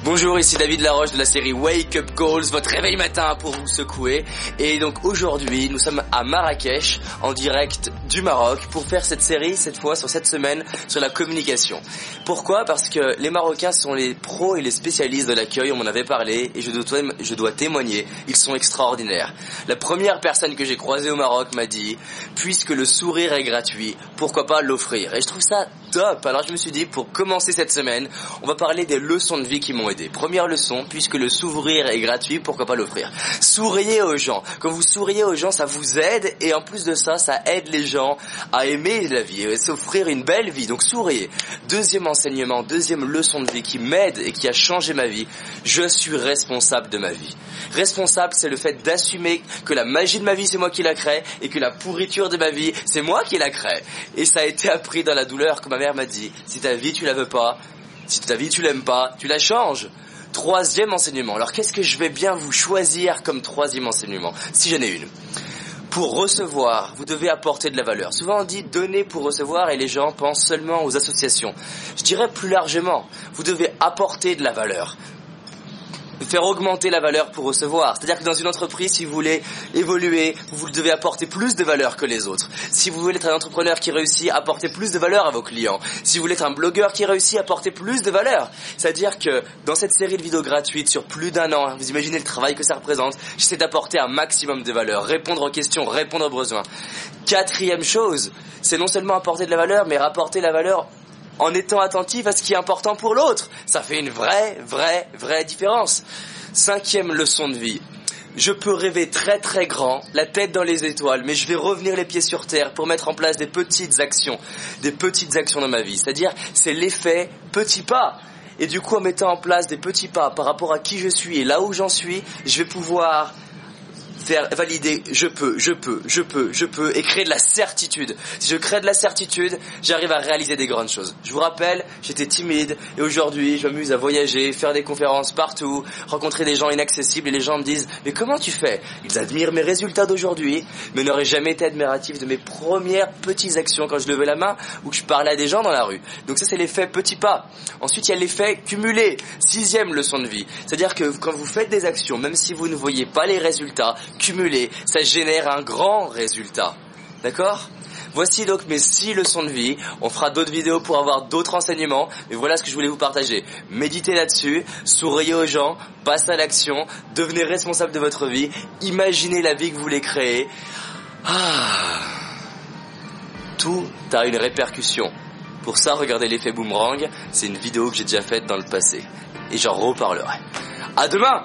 Bonjour, ici David Laroche de la série Wake Up Calls, votre réveil matin pour vous secouer. Et donc aujourd'hui, nous sommes à Marrakech, en direct du Maroc, pour faire cette série, cette fois, sur cette semaine, sur la communication. Pourquoi? Parce que les Marocains sont les pros et les spécialistes de l'accueil, on m'en avait parlé, et je dois, je dois témoigner, ils sont extraordinaires. La première personne que j'ai croisée au Maroc m'a dit, puisque le sourire est gratuit, pourquoi pas l'offrir? Et je trouve ça top. Alors je me suis dit, pour commencer cette semaine, on va parler des leçons de vie qui m'ont Première leçon, puisque le s'ouvrir est gratuit, pourquoi pas l'offrir? Souriez aux gens. Quand vous souriez aux gens, ça vous aide et en plus de ça, ça aide les gens à aimer la vie et s'offrir une belle vie. Donc souriez. Deuxième enseignement, deuxième leçon de vie qui m'aide et qui a changé ma vie, je suis responsable de ma vie. Responsable, c'est le fait d'assumer que la magie de ma vie, c'est moi qui la crée et que la pourriture de ma vie, c'est moi qui la crée. Et ça a été appris dans la douleur que ma mère m'a dit, si ta vie tu la veux pas, si ta vie tu l'aimes pas, tu la changes. Troisième enseignement. Alors qu'est-ce que je vais bien vous choisir comme troisième enseignement? Si j'en ai une. Pour recevoir, vous devez apporter de la valeur. Souvent on dit donner pour recevoir et les gens pensent seulement aux associations. Je dirais plus largement, vous devez apporter de la valeur faire augmenter la valeur pour recevoir. C'est-à-dire que dans une entreprise, si vous voulez évoluer, vous devez apporter plus de valeur que les autres. Si vous voulez être un entrepreneur qui réussit, apporter plus de valeur à vos clients. Si vous voulez être un blogueur qui réussit, apporter plus de valeur. C'est-à-dire que dans cette série de vidéos gratuites sur plus d'un an, vous imaginez le travail que ça représente, j'essaie d'apporter un maximum de valeur, répondre aux questions, répondre aux besoins. Quatrième chose, c'est non seulement apporter de la valeur, mais rapporter la valeur en étant attentif à ce qui est important pour l'autre. Ça fait une vraie, vraie, vraie différence. Cinquième leçon de vie. Je peux rêver très très grand, la tête dans les étoiles, mais je vais revenir les pieds sur terre pour mettre en place des petites actions, des petites actions dans ma vie. C'est-à-dire, c'est l'effet petit pas. Et du coup, en mettant en place des petits pas par rapport à qui je suis et là où j'en suis, je vais pouvoir valider je peux, je peux, je peux, je peux et créer de la certitude. Si je crée de la certitude, j'arrive à réaliser des grandes choses. Je vous rappelle, j'étais timide et aujourd'hui, je m'amuse à voyager, faire des conférences partout, rencontrer des gens inaccessibles et les gens me disent "Mais comment tu fais? Ils admirent mes résultats d'aujourd'hui, mais n'auraient jamais été admiratifs de mes premières petites actions quand je levais la main ou que je parlais à des gens dans la rue. Donc ça c'est l'effet petit pas. Ensuite, il y a l'effet cumulé. Sixième leçon de vie. C'est-à-dire que quand vous faites des actions, même si vous ne voyez pas les résultats, cumulé, ça génère un grand résultat. D'accord? Voici donc mes six leçons de vie. On fera d'autres vidéos pour avoir d'autres enseignements. Mais voilà ce que je voulais vous partager. Méditez là-dessus, souriez aux gens, passez à l'action, devenez responsable de votre vie, imaginez la vie que vous voulez créer. Ah. Tout a une répercussion. Pour ça, regardez l'effet boomerang. C'est une vidéo que j'ai déjà faite dans le passé. Et j'en reparlerai. À demain